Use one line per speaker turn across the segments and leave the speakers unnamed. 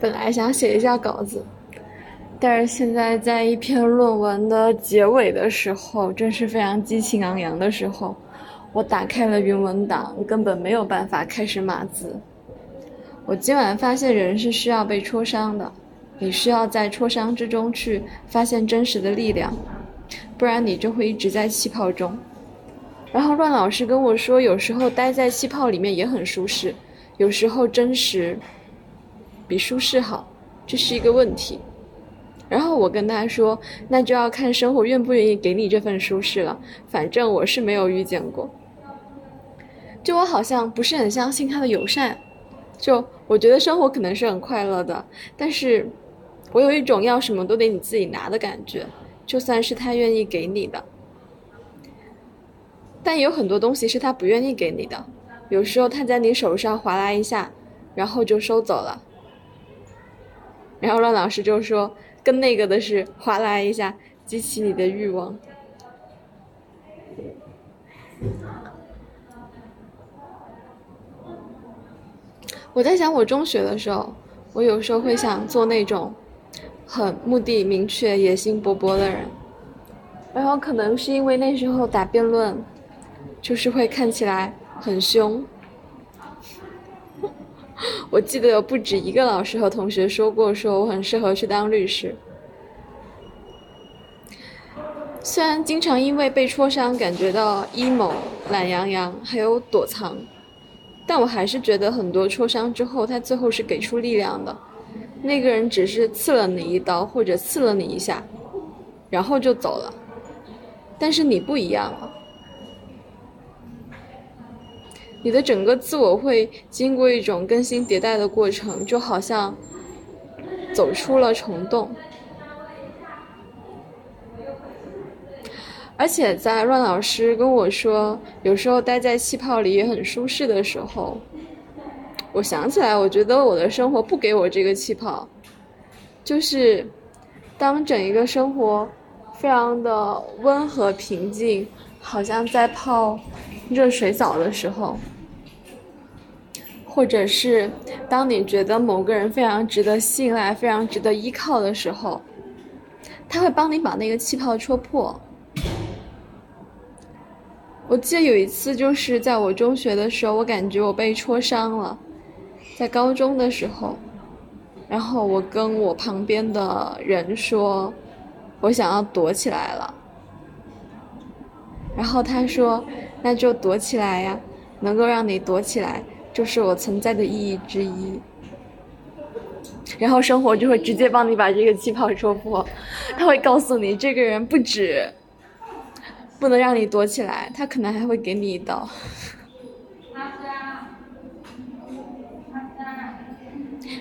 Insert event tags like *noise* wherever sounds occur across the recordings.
本来想写一下稿子，但是现在在一篇论文的结尾的时候，正是非常激情昂扬的时候，我打开了云文档，根本没有办法开始码字。我今晚发现人是需要被戳伤的，你需要在戳伤之中去发现真实的力量，不然你就会一直在气泡中。然后乱老师跟我说，有时候待在气泡里面也很舒适，有时候真实。比舒适好，这是一个问题。然后我跟他说，那就要看生活愿不愿意给你这份舒适了。反正我是没有遇见过。就我好像不是很相信他的友善。就我觉得生活可能是很快乐的，但是我有一种要什么都得你自己拿的感觉。就算是他愿意给你的，但有很多东西是他不愿意给你的。有时候他在你手上划拉一下，然后就收走了。然后乱老师就说，跟那个的是哗啦一下激起你的欲望。我在想，我中学的时候，我有时候会想做那种很目的明确、野心勃勃的人。然后可能是因为那时候打辩论，就是会看起来很凶。*laughs* 我记得有不止一个老师和同学说过，说我很适合去当律师。虽然经常因为被戳伤感觉到 emo、懒洋洋，还有躲藏，但我还是觉得很多戳伤之后，他最后是给出力量的。那个人只是刺了你一刀，或者刺了你一下，然后就走了。但是你不一样了。你的整个自我会经过一种更新迭代的过程，就好像走出了虫洞。而且在乱老师跟我说有时候待在气泡里也很舒适的时候，我想起来，我觉得我的生活不给我这个气泡，就是当整一个生活非常的温和平静，好像在泡热水澡的时候。或者是当你觉得某个人非常值得信赖、非常值得依靠的时候，他会帮你把那个气泡戳破。我记得有一次，就是在我中学的时候，我感觉我被戳伤了，在高中的时候，然后我跟我旁边的人说，我想要躲起来了，然后他说，那就躲起来呀，能够让你躲起来。就是我存在的意义之一，然后生活就会直接帮你把这个气泡戳破，他会告诉你，这个人不止不能让你躲起来，他可能还会给你一刀。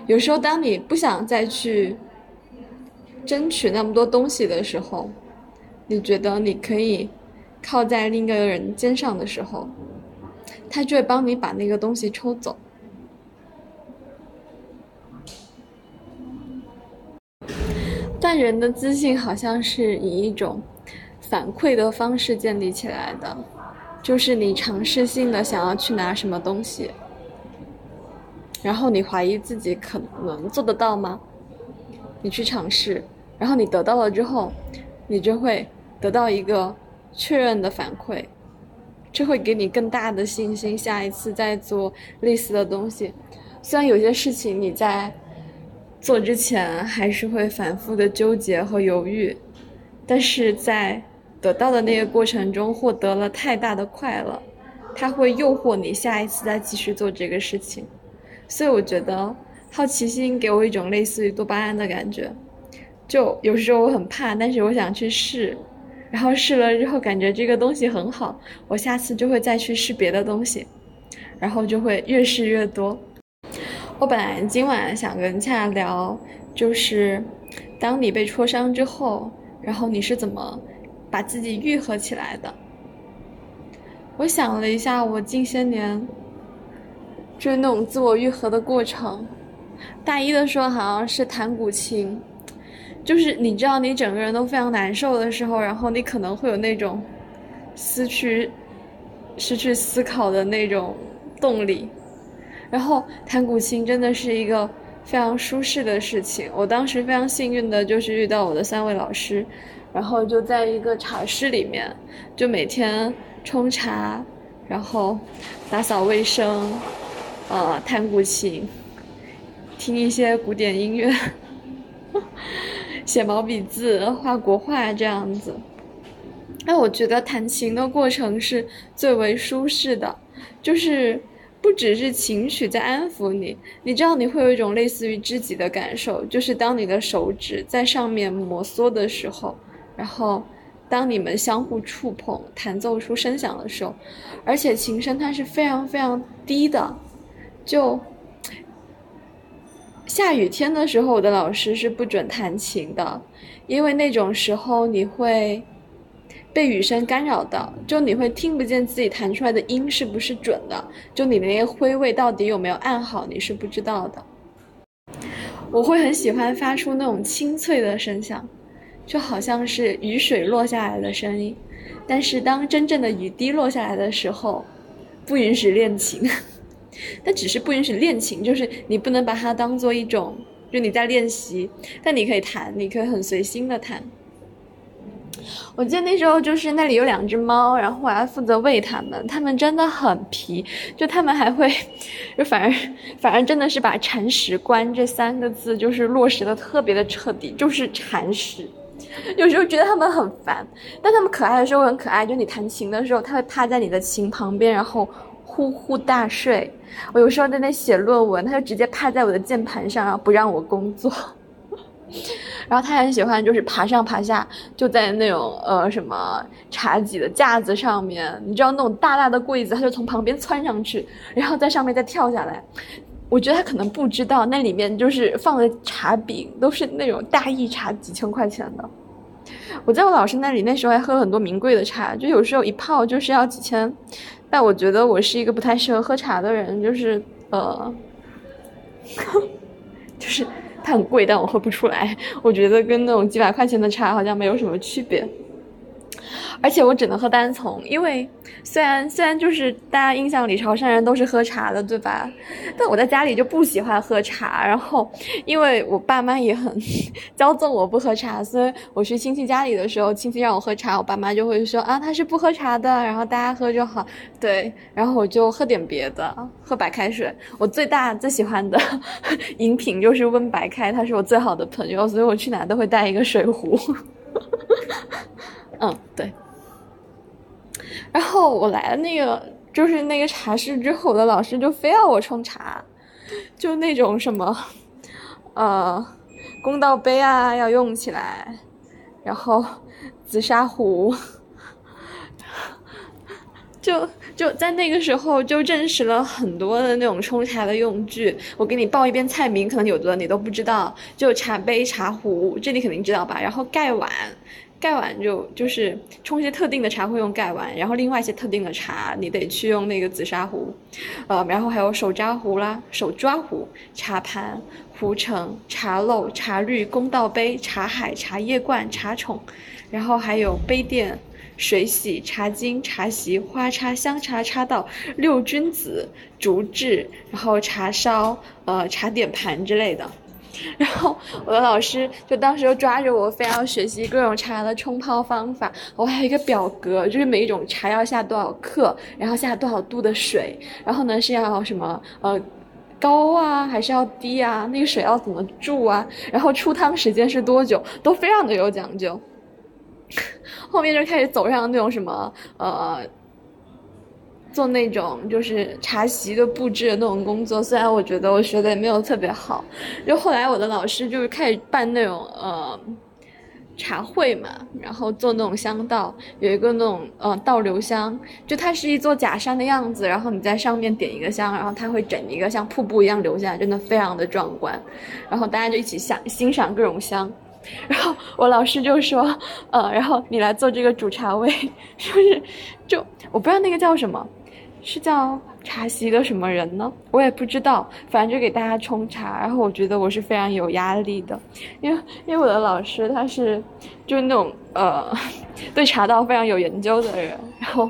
有时候，当你不想再去争取那么多东西的时候，你觉得你可以靠在另一个人肩上的时候。他就会帮你把那个东西抽走，但人的自信好像是以一种反馈的方式建立起来的，就是你尝试性的想要去拿什么东西，然后你怀疑自己可能做得到吗？你去尝试，然后你得到了之后，你就会得到一个确认的反馈。这会给你更大的信心，下一次再做类似的东西。虽然有些事情你在做之前还是会反复的纠结和犹豫，但是在得到的那个过程中获得了太大的快乐，它会诱惑你下一次再继续做这个事情。所以我觉得好奇心给我一种类似于多巴胺的感觉，就有时候我很怕，但是我想去试。然后试了之后，感觉这个东西很好，我下次就会再去试别的东西，然后就会越试越多。我本来今晚想跟恰聊，就是当你被戳伤之后，然后你是怎么把自己愈合起来的？我想了一下，我近些年就是那种自我愈合的过程。大一的时候好像是弹古琴。就是你知道，你整个人都非常难受的时候，然后你可能会有那种失去、失去思考的那种动力。然后弹古琴真的是一个非常舒适的事情。我当时非常幸运的就是遇到我的三位老师，然后就在一个茶室里面，就每天冲茶，然后打扫卫生，呃，弹古琴，听一些古典音乐，写毛笔字，画国画这样子。那我觉得弹琴的过程是最为舒适的，就是不只是琴曲在安抚你，你知道你会有一种类似于知己的感受，就是当你的手指在上面摩挲的时候，然后当你们相互触碰，弹奏出声响的时候，而且琴声它是非常非常低的，就下雨天的时候，我的老师是不准弹琴的，因为那种时候你会。被雨声干扰到，就你会听不见自己弹出来的音是不是准的，就你那些挥位到底有没有按好，你是不知道的。我会很喜欢发出那种清脆的声响，就好像是雨水落下来的声音。但是当真正的雨滴落下来的时候，不允许练琴。但只是不允许练琴，就是你不能把它当做一种，就你在练习，但你可以弹，你可以很随心的弹。我记得那时候就是那里有两只猫，然后我还负责喂它们，它们真的很皮，就它们还会，*laughs* 就反正反正真的是把“铲屎官”这三个字就是落实的特别的彻底，就是铲屎。有时候觉得它们很烦，但它们可爱的时候很可爱，就你弹琴的时候，它会趴在你的琴旁边，然后呼呼大睡。我有时候在那写论文，它就直接趴在我的键盘上，然后不让我工作。*laughs* 然后他很喜欢，就是爬上爬下，就在那种呃什么茶几的架子上面，你知道那种大大的柜子，他就从旁边窜上去，然后在上面再跳下来。我觉得他可能不知道，那里面就是放的茶饼都是那种大益茶，几千块钱的。我在我老师那里那时候还喝了很多名贵的茶，就有时候一泡就是要几千。但我觉得我是一个不太适合喝茶的人，就是呃，*laughs* 就是。它很贵，但我喝不出来。我觉得跟那种几百块钱的茶好像没有什么区别。而且我只能喝单丛，因为虽然虽然就是大家印象里潮汕人都是喝茶的，对吧？但我在家里就不喜欢喝茶。然后因为我爸妈也很骄纵我不喝茶，所以我去亲戚家里的时候，亲戚让我喝茶，我爸妈就会说啊，他是不喝茶的，然后大家喝就好。对，然后我就喝点别的，喝白开水。我最大最喜欢的 *laughs* 饮品就是温白开，他是我最好的朋友，所以我去哪都会带一个水壶。嗯，对。然后我来了那个，就是那个茶室之后，我的老师就非要我冲茶，就那种什么，呃，公道杯啊要用起来，然后紫砂壶，就就在那个时候就证实了很多的那种冲茶的用具。我给你报一遍菜名，可能有的你都不知道，就茶杯、茶壶，这你肯定知道吧？然后盖碗。盖碗就就是冲一些特定的茶会用盖碗，然后另外一些特定的茶你得去用那个紫砂壶，呃，然后还有手扎壶啦、手抓壶、茶盘、壶盛、茶漏、茶滤、公道杯、茶海、茶叶罐、茶宠，然后还有杯垫、水洗、茶巾、茶席、花插、香茶插道、六君子、竹制，然后茶烧、呃茶点盘之类的。然后我的老师就当时就抓着我，非要学习各种茶的冲泡方法。我还有一个表格，就是每一种茶要下多少克，然后下多少度的水，然后呢是要什么呃高啊，还是要低啊？那个水要怎么注啊？然后出汤时间是多久，都非常的有讲究。*laughs* 后面就开始走上那种什么呃。做那种就是茶席的布置的那种工作，虽然我觉得我学的也没有特别好，就后来我的老师就是开始办那种呃茶会嘛，然后做那种香道，有一个那种呃倒流香，就它是一座假山的样子，然后你在上面点一个香，然后它会整一个像瀑布一样流下来，真的非常的壮观，然后大家就一起享欣赏各种香，然后我老师就说，呃，然后你来做这个主茶位，*laughs* 就是就我不知道那个叫什么。是叫茶席的什么人呢？我也不知道，反正就给大家冲茶。然后我觉得我是非常有压力的，因为因为我的老师他是就是那种呃对茶道非常有研究的人，然后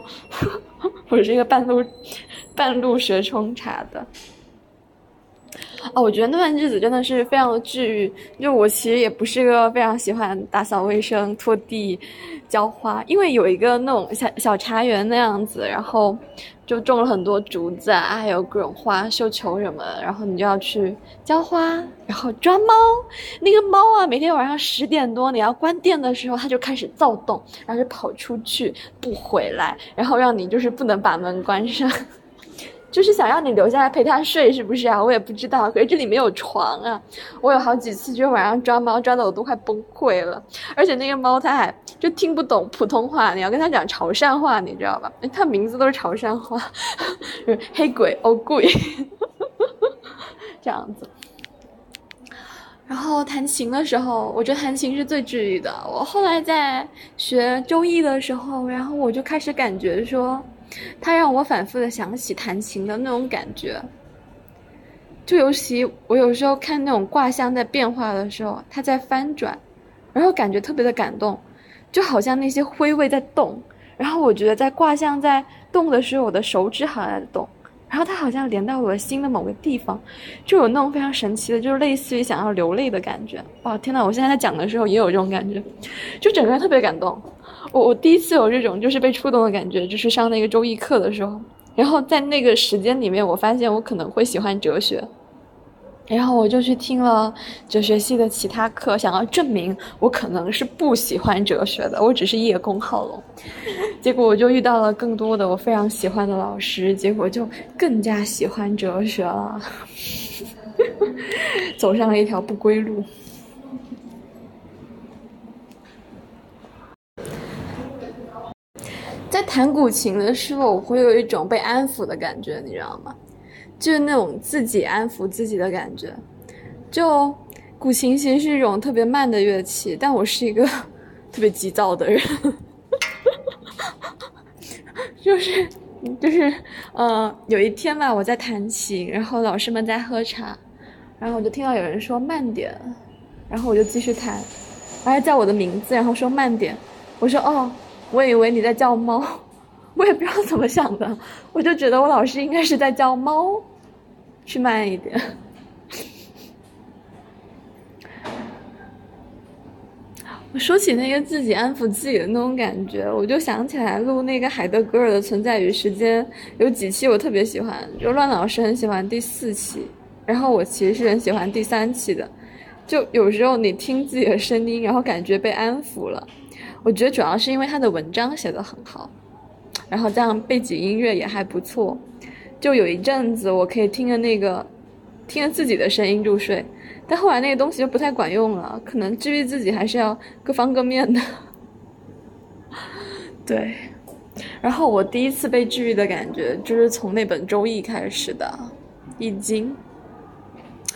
*laughs* 我是一个半路半路学冲茶的。哦，我觉得那段日子真的是非常的治愈。就我其实也不是个非常喜欢打扫卫生、拖地、浇花，因为有一个那种小小茶园那样子，然后就种了很多竹子啊，还有各种花、绣球什么，然后你就要去浇花，然后抓猫。那个猫啊，每天晚上十点多你要关店的时候，它就开始躁动，然后就跑出去不回来，然后让你就是不能把门关上。就是想让你留下来陪他睡，是不是啊？我也不知道，可是这里没有床啊。我有好几次就晚上抓猫抓的我都快崩溃了，而且那个猫它还就听不懂普通话，你要跟它讲潮汕话，你知道吧？它名字都是潮汕话，*laughs* 黑鬼欧鬼，*laughs* 这样子。然后弹琴的时候，我觉得弹琴是最治愈的。我后来在学周易的时候，然后我就开始感觉说。它让我反复的想起弹琴的那种感觉，就尤其我有时候看那种卦象在变化的时候，它在翻转，然后感觉特别的感动，就好像那些灰位在动，然后我觉得在卦象在动的时候，我的手指好像在动，然后它好像连到我的心的某个地方，就有那种非常神奇的，就是类似于想要流泪的感觉。哇，天呐，我现在在讲的时候也有这种感觉，就整个人特别感动。我我第一次有这种就是被触动的感觉，就是上那个周易课的时候，然后在那个时间里面，我发现我可能会喜欢哲学，然后我就去听了哲学系的其他课，想要证明我可能是不喜欢哲学的，我只是叶公好龙。结果我就遇到了更多的我非常喜欢的老师，结果就更加喜欢哲学了，*laughs* 走上了一条不归路。在弹古琴的时候，我会有一种被安抚的感觉，你知道吗？就是那种自己安抚自己的感觉。就古琴其实是一种特别慢的乐器，但我是一个 *laughs* 特别急躁的人，*laughs* 就是就是呃，有一天吧，我在弹琴，然后老师们在喝茶，然后我就听到有人说慢点，然后我就继续弹，然后叫我的名字，然后说慢点，我说哦。我以为你在叫猫，*laughs* 我也不知道怎么想的，我就觉得我老师应该是在叫猫，去慢一点。*laughs* 我说起那个自己安抚自己的那种感觉，我就想起来录那个海德格尔的《存在与时间》，有几期我特别喜欢，就乱老师很喜欢第四期，然后我其实是很喜欢第三期的，就有时候你听自己的声音，然后感觉被安抚了。我觉得主要是因为他的文章写的很好，然后这样背景音乐也还不错，就有一阵子我可以听着那个，听着自己的声音入睡，但后来那个东西就不太管用了，可能治愈自己还是要各方各面的。*laughs* 对，然后我第一次被治愈的感觉就是从那本《周易》开始的，《易经》，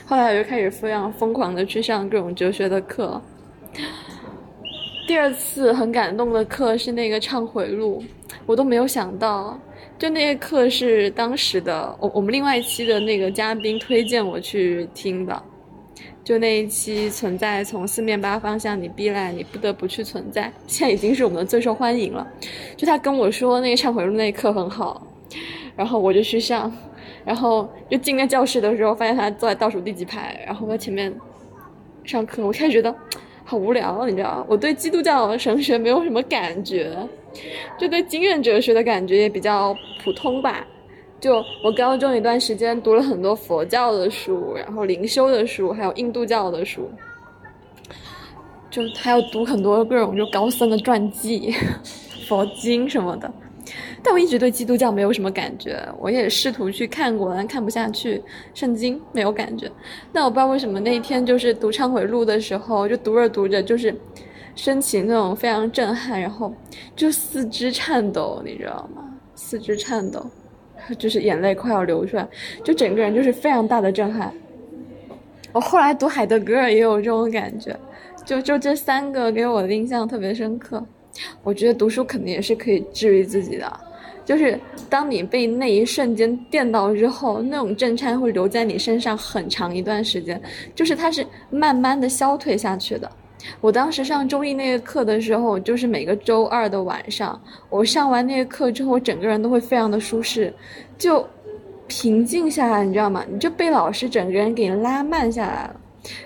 后来我就开始非常疯狂的去上各种哲学的课。第二次很感动的课是那个忏悔录，我都没有想到，就那个课是当时的我我们另外一期的那个嘉宾推荐我去听的，就那一期存在从四面八方向你逼来，你不得不去存在，现在已经是我们的最受欢迎了。就他跟我说那个忏悔录那一课很好，然后我就去上，然后就进那教室的时候发现他坐在倒数第几排，然后在前面上课，我开始觉得。好无聊，你知道我对基督教神学没有什么感觉，就对经验哲学的感觉也比较普通吧。就我高中一段时间读了很多佛教的书，然后灵修的书，还有印度教的书，就还要读很多各种就高僧的传记、*laughs* 佛经什么的。但我一直对基督教没有什么感觉，我也试图去看过，但看不下去。圣经没有感觉，但我不知道为什么那一天就是读忏悔录的时候，就读着读着就是升起那种非常震撼，然后就四肢颤抖，你知道吗？四肢颤抖，就是眼泪快要流出来，就整个人就是非常大的震撼。我后来读海德格尔也有这种感觉，就就这三个给我的印象特别深刻。我觉得读书肯定也是可以治愈自己的。就是当你被那一瞬间电到之后，那种震颤会留在你身上很长一段时间，就是它是慢慢的消退下去的。我当时上中医那个课的时候，就是每个周二的晚上，我上完那个课之后，我整个人都会非常的舒适，就平静下来，你知道吗？你就被老师整个人给拉慢下来了。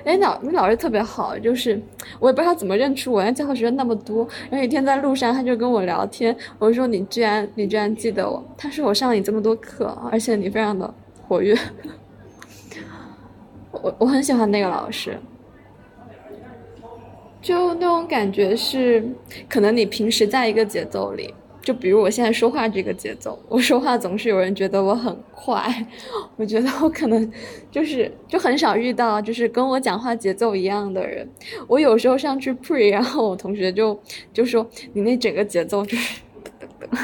哎，老那老师特别好，就是我也不知道他怎么认出我，因为教学生那么多。然后有一天在路上，他就跟我聊天，我说你居然你居然记得我？他说我上了你这么多课，而且你非常的活跃。*laughs* 我我很喜欢那个老师，就那种感觉是，可能你平时在一个节奏里。就比如我现在说话这个节奏，我说话总是有人觉得我很快，*laughs* 我觉得我可能就是就很少遇到就是跟我讲话节奏一样的人。我有时候上去 pre，然后我同学就就说你那整个节奏就是噔噔噔。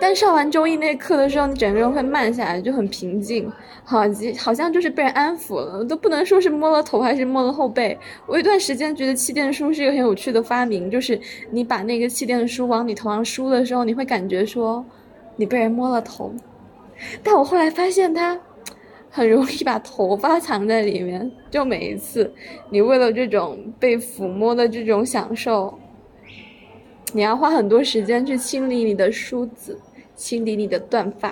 但上完周一那课的时候，你整个人会慢下来，就很平静。好，好像就是被人安抚了，都不能说是摸了头还是摸了后背。我有段时间觉得气垫书是一个很有趣的发明，就是你把那个气垫书往你头上梳的时候，你会感觉说你被人摸了头。但我后来发现它很容易把头发藏在里面，就每一次你为了这种被抚摸的这种享受，你要花很多时间去清理你的梳子。清理你的断发，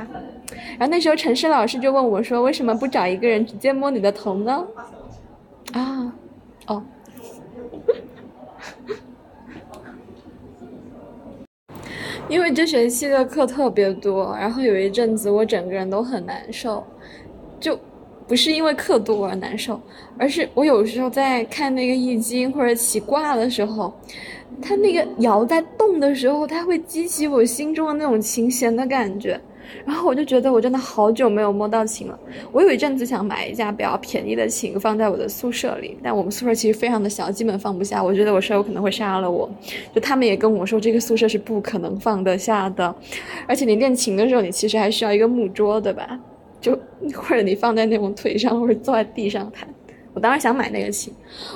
然后那时候陈诗老师就问我说：“为什么不找一个人直接摸你的头呢？”啊，哦，*laughs* 因为这学期的课特别多，然后有一阵子我整个人都很难受，就不是因为课多而难受，而是我有时候在看那个易经或者起卦的时候。它那个摇在动的时候，它会激起我心中的那种琴弦的感觉，然后我就觉得我真的好久没有摸到琴了。我有一阵子想买一架比较便宜的琴放在我的宿舍里，但我们宿舍其实非常的小，基本放不下。我觉得我舍友可能会杀了我，就他们也跟我说这个宿舍是不可能放得下的，而且你练琴的时候，你其实还需要一个木桌，对吧？就或者你放在那种腿上，或者坐在地上弹。我当时想买那个琴，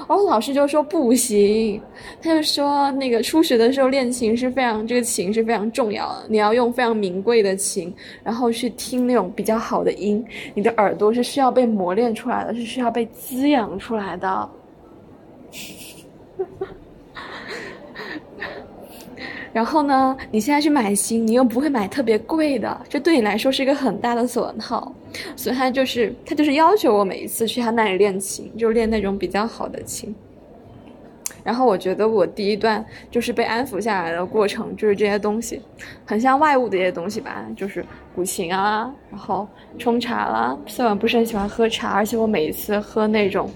然后老师就说不行，他就说那个初学的时候练琴是非常，这个琴是非常重要的，你要用非常名贵的琴，然后去听那种比较好的音，你的耳朵是需要被磨练出来的，是需要被滋养出来的。然后呢，你现在去买琴，你又不会买特别贵的，这对你来说是一个很大的损耗，所以他就是他就是要求我每一次去他那里练琴，就练那种比较好的琴。然后我觉得我第一段就是被安抚下来的过程，就是这些东西，很像外物的一些东西吧，就是古琴啊，然后冲茶啦。虽然不是很喜欢喝茶，而且我每一次喝那种，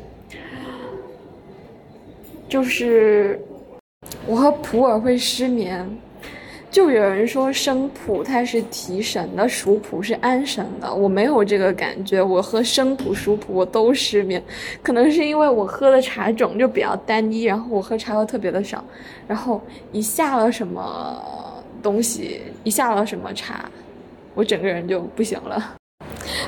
就是。我喝普洱会失眠，就有人说生普它是提神的，熟普是安神的。我没有这个感觉，我喝生普、熟普我都失眠，可能是因为我喝的茶种就比较单一，然后我喝茶又特别的少，然后一下了什么东西，一下了什么茶，我整个人就不行了。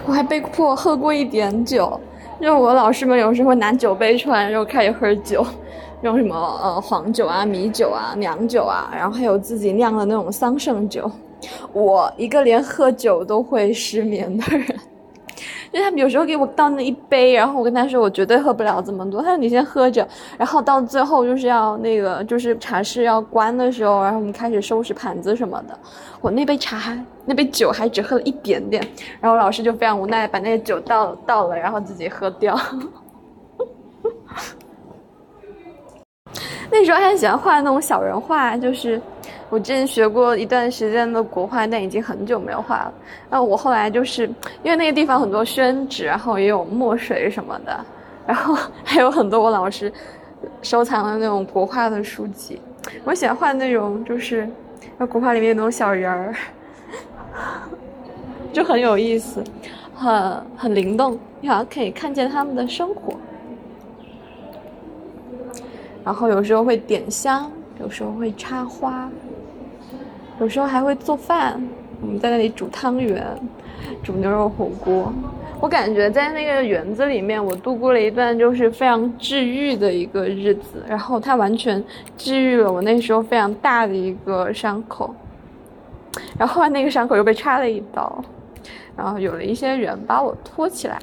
我还被迫喝过一点酒，因为我老师们有时候会拿酒杯出来，然后开始喝酒。*laughs* 用什么呃黄酒啊、米酒啊、娘酒啊，然后还有自己酿的那种桑葚酒。我一个连喝酒都会失眠的人，因为他有时候给我倒那一杯，然后我跟他说我绝对喝不了这么多，他说你先喝着，然后到最后就是要那个就是茶室要关的时候，然后我们开始收拾盘子什么的，我那杯茶那杯酒还只喝了一点点，然后老师就非常无奈把那个酒倒倒了，然后自己喝掉。*laughs* 那时候还喜欢画那种小人画，就是我之前学过一段时间的国画，但已经很久没有画了。那我后来就是因为那个地方很多宣纸，然后也有墨水什么的，然后 *laughs* 还有很多我老师收藏的那种国画的书籍。我喜欢画那种就是那国画里面那种小人儿，*laughs* 就很有意思，很很灵动，你好像可以看见他们的生活。然后有时候会点香，有时候会插花，有时候还会做饭。我们在那里煮汤圆，煮牛肉火锅。我感觉在那个园子里面，我度过了一段就是非常治愈的一个日子。然后它完全治愈了我那时候非常大的一个伤口。然后那个伤口又被插了一刀，然后有了一些人把我托起来。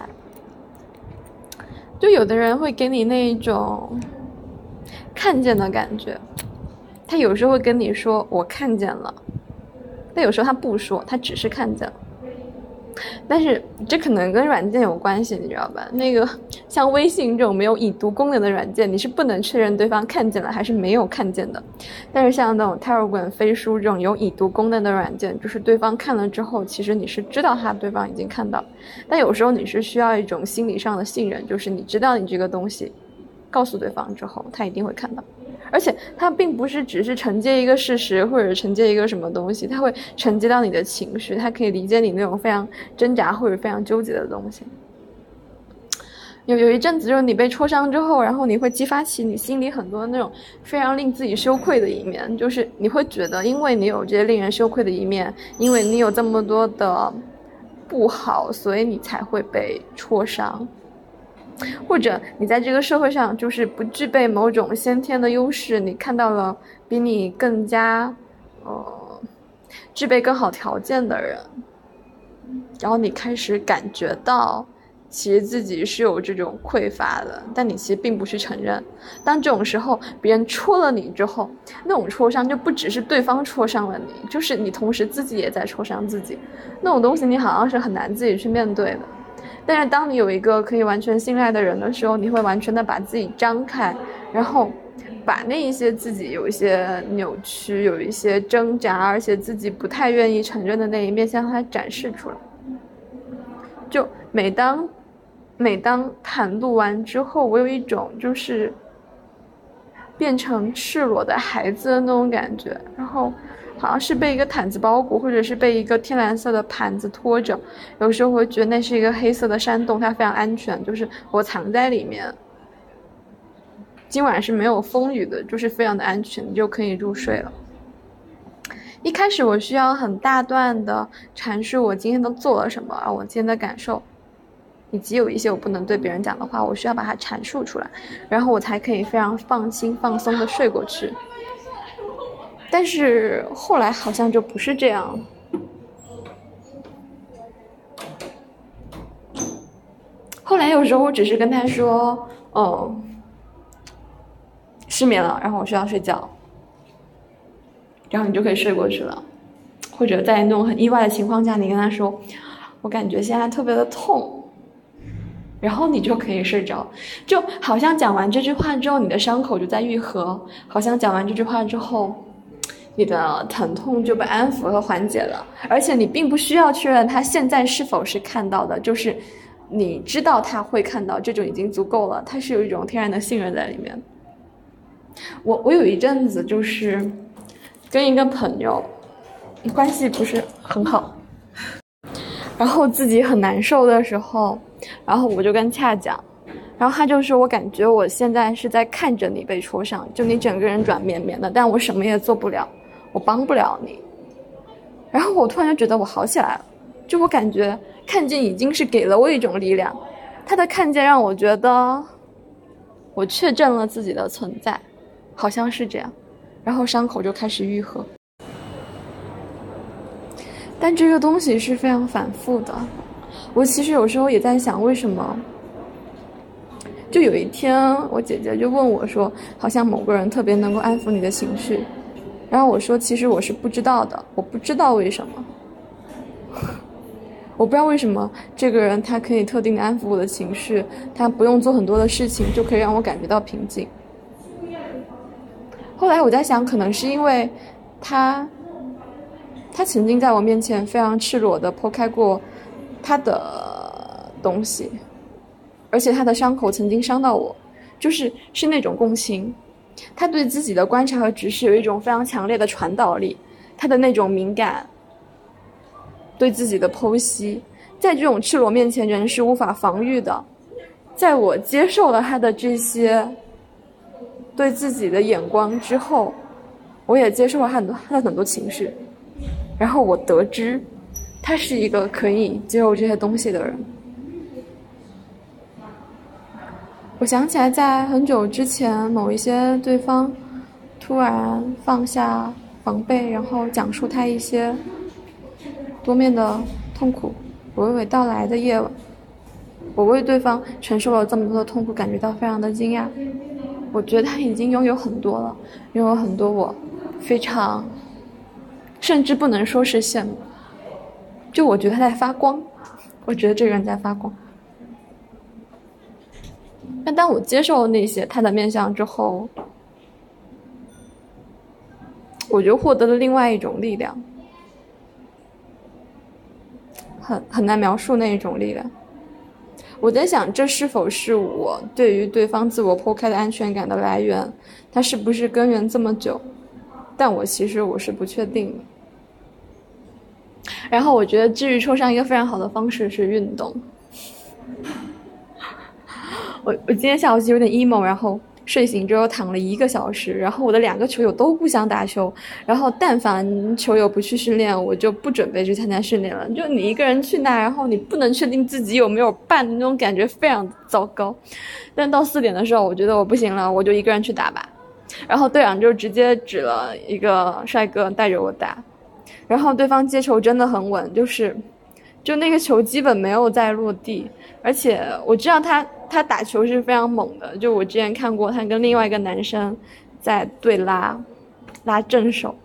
就有的人会给你那种。看见的感觉，他有时候会跟你说：“我看见了。”但有时候他不说，他只是看见了。但是这可能跟软件有关系，你知道吧？那个像微信这种没有已读功能的软件，你是不能确认对方看见了还是没有看见的。但是像那种 Telegram、飞书这种有已读功能的软件，就是对方看了之后，其实你是知道他对方已经看到。但有时候你是需要一种心理上的信任，就是你知道你这个东西告诉对方之后，他一定会看到。而且他并不是只是承接一个事实，或者承接一个什么东西，他会承接到你的情绪，他可以理解你那种非常挣扎或者非常纠结的东西。有有一阵子，就是你被戳伤之后，然后你会激发起你心里很多那种非常令自己羞愧的一面，就是你会觉得，因为你有这些令人羞愧的一面，因为你有这么多的不好，所以你才会被戳伤。或者你在这个社会上就是不具备某种先天的优势，你看到了比你更加，呃，具备更好条件的人，然后你开始感觉到，其实自己是有这种匮乏的，但你其实并不去承认。当这种时候别人戳了你之后，那种戳伤就不只是对方戳伤了你，就是你同时自己也在戳伤自己，那种东西你好像是很难自己去面对的。但是当你有一个可以完全信赖的人的时候，你会完全的把自己张开，然后把那一些自己有一些扭曲、有一些挣扎，而且自己不太愿意承认的那一面向他展示出来。就每当每当袒露完之后，我有一种就是变成赤裸的孩子的那种感觉，然后。好像是被一个毯子包裹，或者是被一个天蓝色的盘子托着。有时候会觉得那是一个黑色的山洞，它非常安全，就是我藏在里面。今晚是没有风雨的，就是非常的安全，你就可以入睡了。一开始我需要很大段的阐述我今天都做了什么，啊，我今天的感受，以及有一些我不能对别人讲的话，我需要把它阐述出来，然后我才可以非常放心放松的睡过去。但是后来好像就不是这样。后来有时候我只是跟他说：“哦，失眠了，然后我需要睡觉。”然后你就可以睡过去了。或者在那种很意外的情况下，你跟他说：“我感觉现在特别的痛。”然后你就可以睡着，就好像讲完这句话之后，你的伤口就在愈合。好像讲完这句话之后。你的疼痛就被安抚和缓解了，而且你并不需要确认他现在是否是看到的，就是你知道他会看到，这就已经足够了。他是有一种天然的信任在里面。我我有一阵子就是跟一个朋友关系不是很好，然后自己很难受的时候，然后我就跟恰讲，然后他就说：“我感觉我现在是在看着你被戳伤，就你整个人软绵绵的，但我什么也做不了。”我帮不了你，然后我突然就觉得我好起来了，就我感觉看见已经是给了我一种力量，他的看见让我觉得我确证了自己的存在，好像是这样，然后伤口就开始愈合。但这个东西是非常反复的，我其实有时候也在想为什么。就有一天，我姐姐就问我说：“好像某个人特别能够安抚你的情绪。”然后我说，其实我是不知道的，我不知道为什么，*laughs* 我不知道为什么这个人他可以特定的安抚我的情绪，他不用做很多的事情就可以让我感觉到平静。后来我在想，可能是因为他，他曾经在我面前非常赤裸的剖开过他的东西，而且他的伤口曾经伤到我，就是是那种共情。他对自己的观察和直视有一种非常强烈的传导力，他的那种敏感，对自己的剖析，在这种赤裸面前，人是无法防御的。在我接受了他的这些对自己的眼光之后，我也接受了很多他的很多情绪，然后我得知，他是一个可以接受这些东西的人。我想起来，在很久之前，某一些对方突然放下防备，然后讲述他一些多面的痛苦，娓娓道来的夜晚，我为对方承受了这么多的痛苦感觉到非常的惊讶。我觉得他已经拥有很多了，拥有很多我非常甚至不能说是羡慕，就我觉得他在发光，我觉得这个人在发光。但当我接受那些他的面相之后，我就获得了另外一种力量，很很难描述那一种力量。我在想，这是否是我对于对方自我剖开的安全感的来源？它是不是根源这么久？但我其实我是不确定的。然后我觉得治愈创伤一个非常好的方式是运动。我我今天下午其实有点 emo，然后睡醒之后躺了一个小时，然后我的两个球友都不想打球，然后但凡球友不去训练，我就不准备去参加训练了。就你一个人去那，然后你不能确定自己有没有伴的那种感觉非常糟糕。但到四点的时候，我觉得我不行了，我就一个人去打吧。然后队长就直接指了一个帅哥带着我打，然后对方接球真的很稳，就是，就那个球基本没有在落地，而且我知道他。他打球是非常猛的，就我之前看过他跟另外一个男生在对拉，拉正手，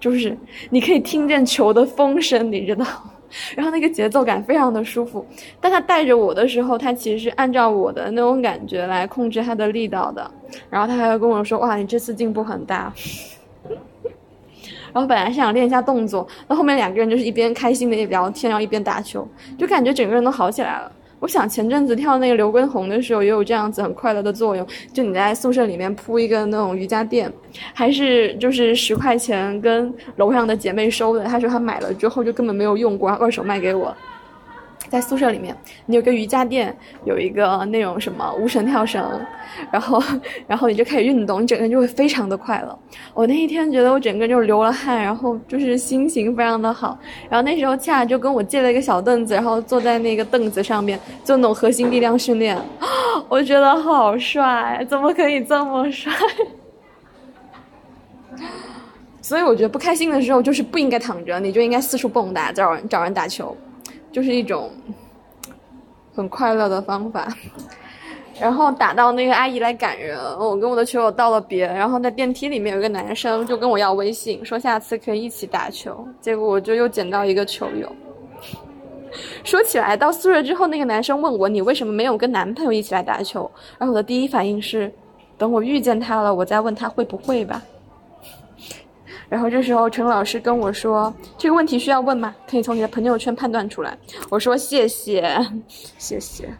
就是你可以听见球的风声，你知道，*laughs* 然后那个节奏感非常的舒服。但他带着我的时候，他其实是按照我的那种感觉来控制他的力道的。然后他还会跟我说：“哇，你这次进步很大。”然后本来是想练一下动作，那后面两个人就是一边开心的聊天，然后一边打球，就感觉整个人都好起来了。我想前阵子跳那个刘畊宏的时候，也有这样子很快乐的作用。就你在宿舍里面铺一个那种瑜伽垫，还是就是十块钱跟楼上的姐妹收的。她说她买了之后就根本没有用过，二手卖给我。在宿舍里面，你有个瑜伽垫，有一个那种什么无绳跳绳，然后，然后你就开始运动，你整个人就会非常的快乐。我那一天觉得我整个人就流了汗，然后就是心情非常的好。然后那时候恰就跟我借了一个小凳子，然后坐在那个凳子上面做那种核心力量训练，*gasps* 我觉得好帅，怎么可以这么帅？*laughs* 所以我觉得不开心的时候就是不应该躺着，你就应该四处蹦跶，找人找人打球。就是一种很快乐的方法，*laughs* 然后打到那个阿姨来赶人，我跟我的球友道了别，然后在电梯里面有一个男生就跟我要微信，说下次可以一起打球，结果我就又捡到一个球友。*laughs* 说起来，到宿舍之后，那个男生问我你为什么没有跟男朋友一起来打球，然后我的第一反应是，等我遇见他了，我再问他会不会吧。然后这时候陈老师跟我说：“这个问题需要问吗？可以从你的朋友圈判断出来。”我说：“谢谢，谢谢。”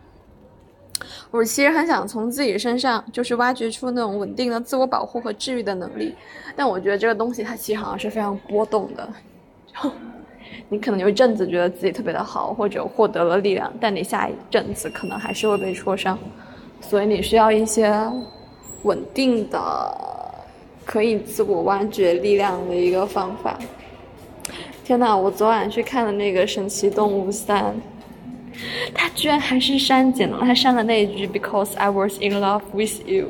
我其实很想从自己身上就是挖掘出那种稳定的自我保护和治愈的能力，但我觉得这个东西它其实好像是非常波动的。就 *laughs* 你可能有一阵子觉得自己特别的好，或者获得了力量，但你下一阵子可能还是会被戳伤，所以你需要一些稳定的。可以自我挖掘力量的一个方法。天呐，我昨晚去看了那个《神奇动物三》，他居然还是删减了，他删了那一句 “Because I was in love with you”，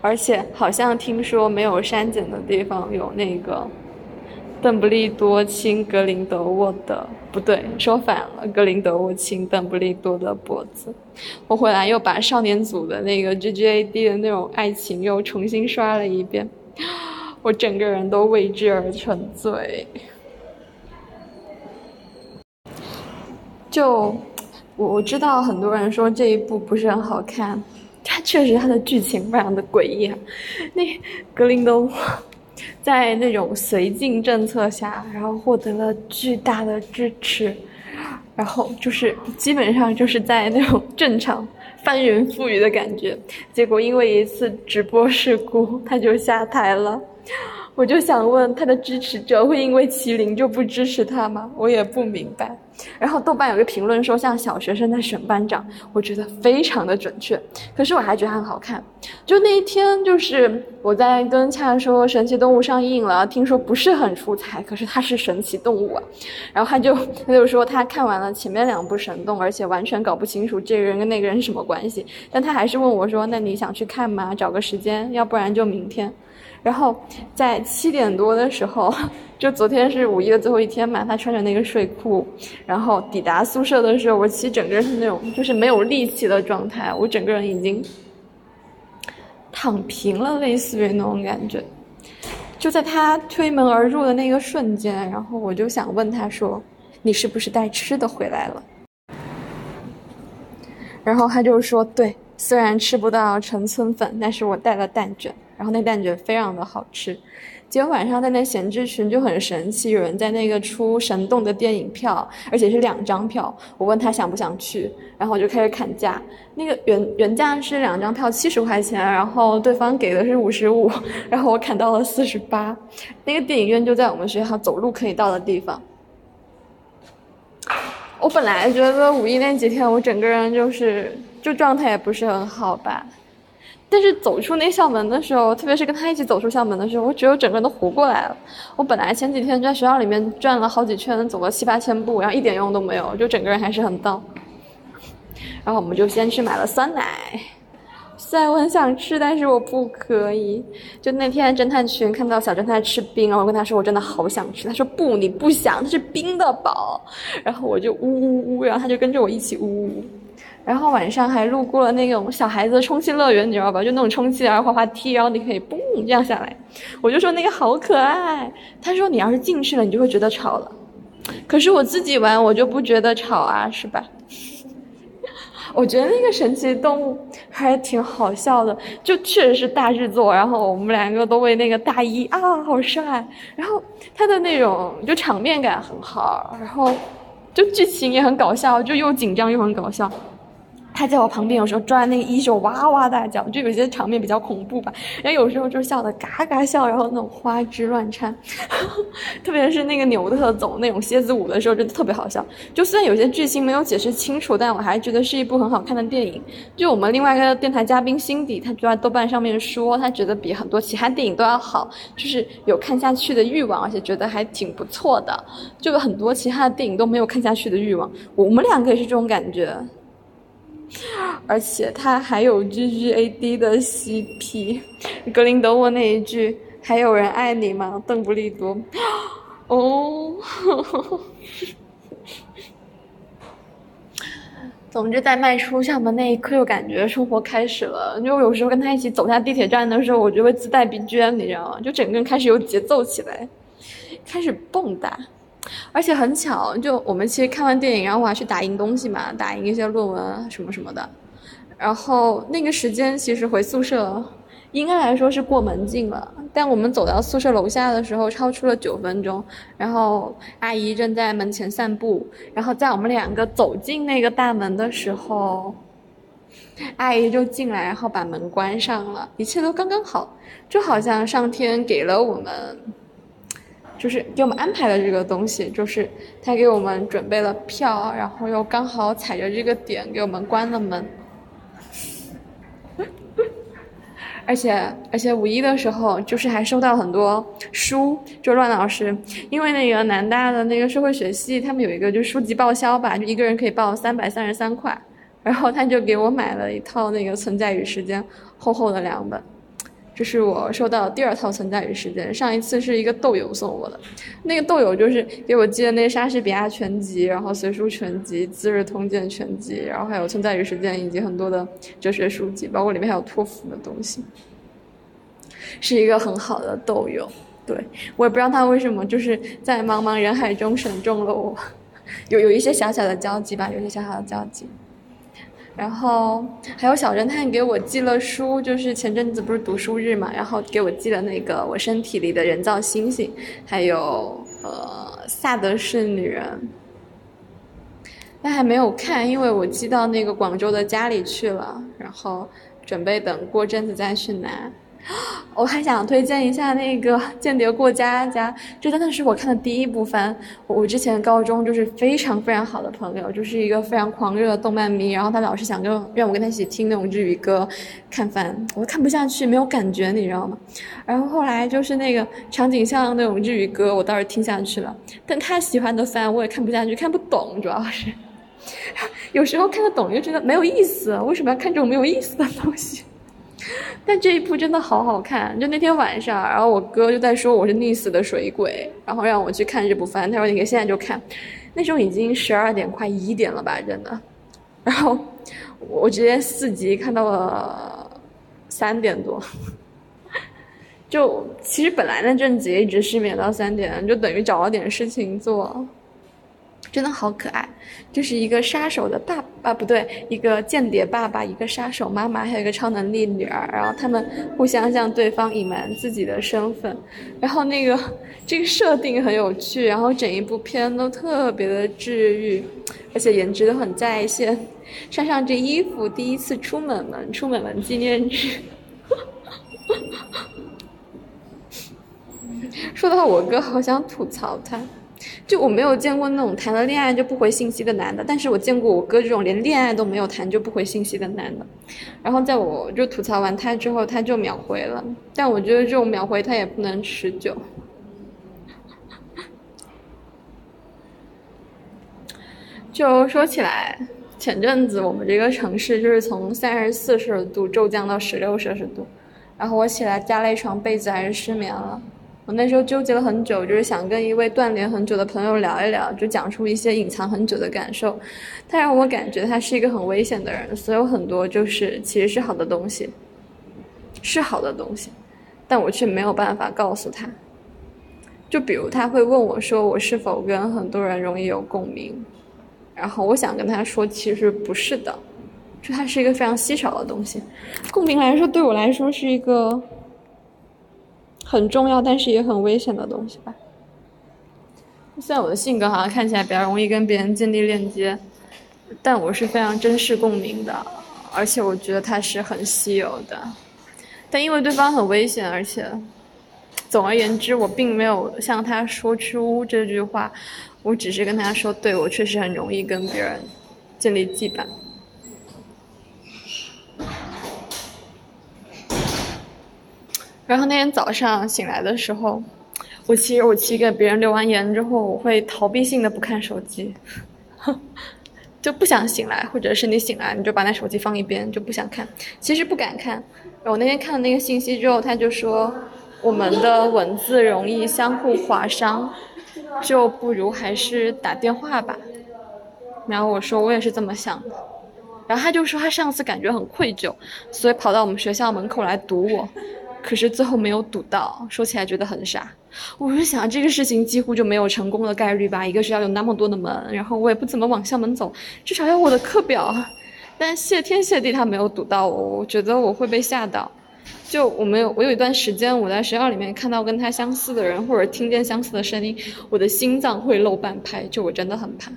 而且好像听说没有删减的地方有那个邓布利多亲格林德沃的，不对，说反了，格林德沃亲邓布利多的脖子。*laughs* 我回来又把少年组的那个 G G A D 的那种爱情又重新刷了一遍。我整个人都为之而沉醉。就我我知道很多人说这一部不是很好看，它确实它的剧情非常的诡异。那格林德沃在那种绥靖政策下，然后获得了巨大的支持，然后就是基本上就是在那种 *laughs* 正常。翻云覆雨的感觉，结果因为一次直播事故，他就下台了。我就想问，他的支持者会因为麒麟就不支持他吗？我也不明白。然后豆瓣有个评论说像小学生在选班长，我觉得非常的准确。可是我还觉得很好看。就那一天，就是我在跟恰说神奇动物上映了，听说不是很出彩，可是它是神奇动物啊。然后他就他就说他看完了前面两部神动，而且完全搞不清楚这个人跟那个人是什么关系。但他还是问我说：“那你想去看吗？找个时间，要不然就明天。”然后在七点多的时候，*laughs* 就昨天是五一的最后一天嘛，他穿着那个睡裤，然后抵达宿舍的时候，我其实整个人是那种就是没有力气的状态，我整个人已经躺平了，类似于那种感觉。就在他推门而入的那个瞬间，然后我就想问他说：“你是不是带吃的回来了？”然后他就说：“对，虽然吃不到陈村粉，但是我带了蛋卷，然后那蛋卷非常的好吃。”结果晚上在那闲置群就很神奇，有人在那个出神动的电影票，而且是两张票。我问他想不想去，然后我就开始砍价。那个原原价是两张票七十块钱，然后对方给的是五十五，然后我砍到了四十八。那个电影院就在我们学校走路可以到的地方。我本来觉得五一那几天我整个人就是就状态也不是很好吧。但是走出那校门的时候，特别是跟他一起走出校门的时候，我只有整个人都活过来了。我本来前几天在学校里面转了好几圈，走了七八千步，然后一点用都没有，就整个人还是很荡。然后我们就先去买了酸奶，虽然我很想吃，但是我不可以。就那天侦探群看到小侦探吃冰，然后我跟他说我真的好想吃，他说不，你不想，它是冰的宝。然后我就呜呜呜，然后他就跟着我一起呜呜。然后晚上还路过了那种小孩子的充气乐园，你知道吧？就那种充气啊滑滑梯，然后你可以嘣这样下来。我就说那个好可爱。他说你要是进去了，你就会觉得吵了。可是我自己玩，我就不觉得吵啊，是吧？*laughs* 我觉得那个神奇动物还挺好笑的，就确实是大制作。然后我们两个都为那个大一啊，好帅。然后他的那种就场面感很好，然后就剧情也很搞笑，就又紧张又很搞笑。他在我旁边，有时候抓那个衣袖哇哇大叫，就有些场面比较恐怖吧。然后有时候就笑得嘎嘎笑，然后那种花枝乱颤，*laughs* 特别是那个牛特走那种蝎子舞的时候，真的特别好笑。就虽然有些剧情没有解释清楚，但我还觉得是一部很好看的电影。就我们另外一个电台嘉宾辛迪，他就在豆瓣上面说，他觉得比很多其他电影都要好，就是有看下去的欲望，而且觉得还挺不错的。就有很多其他的电影都没有看下去的欲望，我们两个也是这种感觉。而且他还有 G G A D 的 C P，格林德沃那一句“还有人爱你吗？”邓布利多，哦，*laughs* 总之在迈出校门那一刻，就感觉生活开始了。就有时候跟他一起走下地铁站的时候，我就会自带 B G M，你知道吗？就整个人开始有节奏起来，开始蹦跶。而且很巧，就我们其实看完电影，然后我还去打印东西嘛，打印一些论文什么什么的。然后那个时间其实回宿舍，应该来说是过门禁了。但我们走到宿舍楼下的时候，超出了九分钟。然后阿姨正在门前散步。然后在我们两个走进那个大门的时候，阿姨就进来，然后把门关上了。一切都刚刚好，就好像上天给了我们。就是给我们安排了这个东西，就是他给我们准备了票，然后又刚好踩着这个点给我们关了门。而且而且五一的时候，就是还收到很多书，就乱老师，因为那个南大的那个社会学系，他们有一个就是书籍报销吧，就一个人可以报三百三十三块，然后他就给我买了一套那个《存在与时间》，厚厚的两本。这是我收到第二套《存在与时间》，上一次是一个豆友送我的，那个豆友就是给我寄的那莎士比亚全集，然后随书全集、资治通鉴全集，然后还有《存在与时间》以及很多的哲学书籍，包括里面还有托福的东西，是一个很好的豆友。对我也不知道他为什么就是在茫茫人海中选中了我，*laughs* 有有一些小小的交集吧，有些小小的交集。然后还有小侦探给我寄了书，就是前阵子不是读书日嘛，然后给我寄了那个我身体里的人造星星，还有呃萨德是女人，但还没有看，因为我寄到那个广州的家里去了，然后准备等过阵子再去拿。*gasps* 我还想推荐一下那个《间谍过家家》，这真的是我看的第一部番。我之前高中就是非常非常好的朋友，就是一个非常狂热的动漫迷，然后他老是想跟让我跟他一起听那种日语歌、看番，我看不下去，没有感觉，你知道吗？然后后来就是那个场景像那种日语歌，我倒是听下去了，但他喜欢的番我也看不下去，看不懂，主要是 *laughs* 有时候看得懂又觉得没有意思，为什么要看这种没有意思的东西？*laughs* 但这一部真的好好看，就那天晚上，然后我哥就在说我是溺死的水鬼，然后让我去看这部番，他说你可以现在就看，那时候已经十二点快一点了吧，真的，然后我直接四集看到了三点多，就其实本来那阵子也一直失眠到三点，就等于找了点事情做。真的好可爱，就是一个杀手的爸爸，不对，一个间谍爸爸，一个杀手妈妈，还有一个超能力女儿，然后他们互相向对方隐瞒自己的身份，然后那个 *laughs* 这个设定很有趣，然后整一部片都特别的治愈，而且颜值都很在线，穿上这衣服第一次出门门，出门门纪念日。*laughs* 说到，我哥好想吐槽他。就我没有见过那种谈了恋爱就不回信息的男的，但是我见过我哥这种连恋爱都没有谈就不回信息的男的。然后在我就吐槽完他之后，他就秒回了。但我觉得这种秒回他也不能持久。*laughs* 就说起来，前阵子我们这个城市就是从三十四摄氏度骤降到十六摄氏度，然后我起来加了一床被子，还是失眠了。我那时候纠结了很久，就是想跟一位断联很久的朋友聊一聊，就讲出一些隐藏很久的感受。他让我感觉他是一个很危险的人，所有很多就是其实是好的东西，是好的东西，但我却没有办法告诉他。就比如他会问我说我是否跟很多人容易有共鸣，然后我想跟他说其实不是的，就它是一个非常稀少的东西。共鸣来说，对我来说是一个。很重要，但是也很危险的东西吧。虽然我的性格好像看起来比较容易跟别人建立链接，但我是非常珍视共鸣的，而且我觉得它是很稀有的。但因为对方很危险，而且，总而言之，我并没有向他说出这句话，我只是跟他说，对我确实很容易跟别人建立羁绊。然后那天早上醒来的时候，我其实我其实给别人留完言之后，我会逃避性的不看手机，*laughs* 就不想醒来，或者是你醒来你就把那手机放一边，就不想看。其实不敢看。我那天看了那个信息之后，他就说我们的文字容易相互划伤，就不如还是打电话吧。然后我说我也是这么想的。然后他就说他上次感觉很愧疚，所以跑到我们学校门口来堵我。可是最后没有堵到，说起来觉得很傻。我是想，这个事情几乎就没有成功的概率吧？一个学校有那么多的门，然后我也不怎么往校门走，至少要我的课表。但谢天谢地，他没有堵到我。我觉得我会被吓到。就我没有，我有一段时间我在学校里面看到跟他相似的人，或者听见相似的声音，我的心脏会漏半拍。就我真的很怕。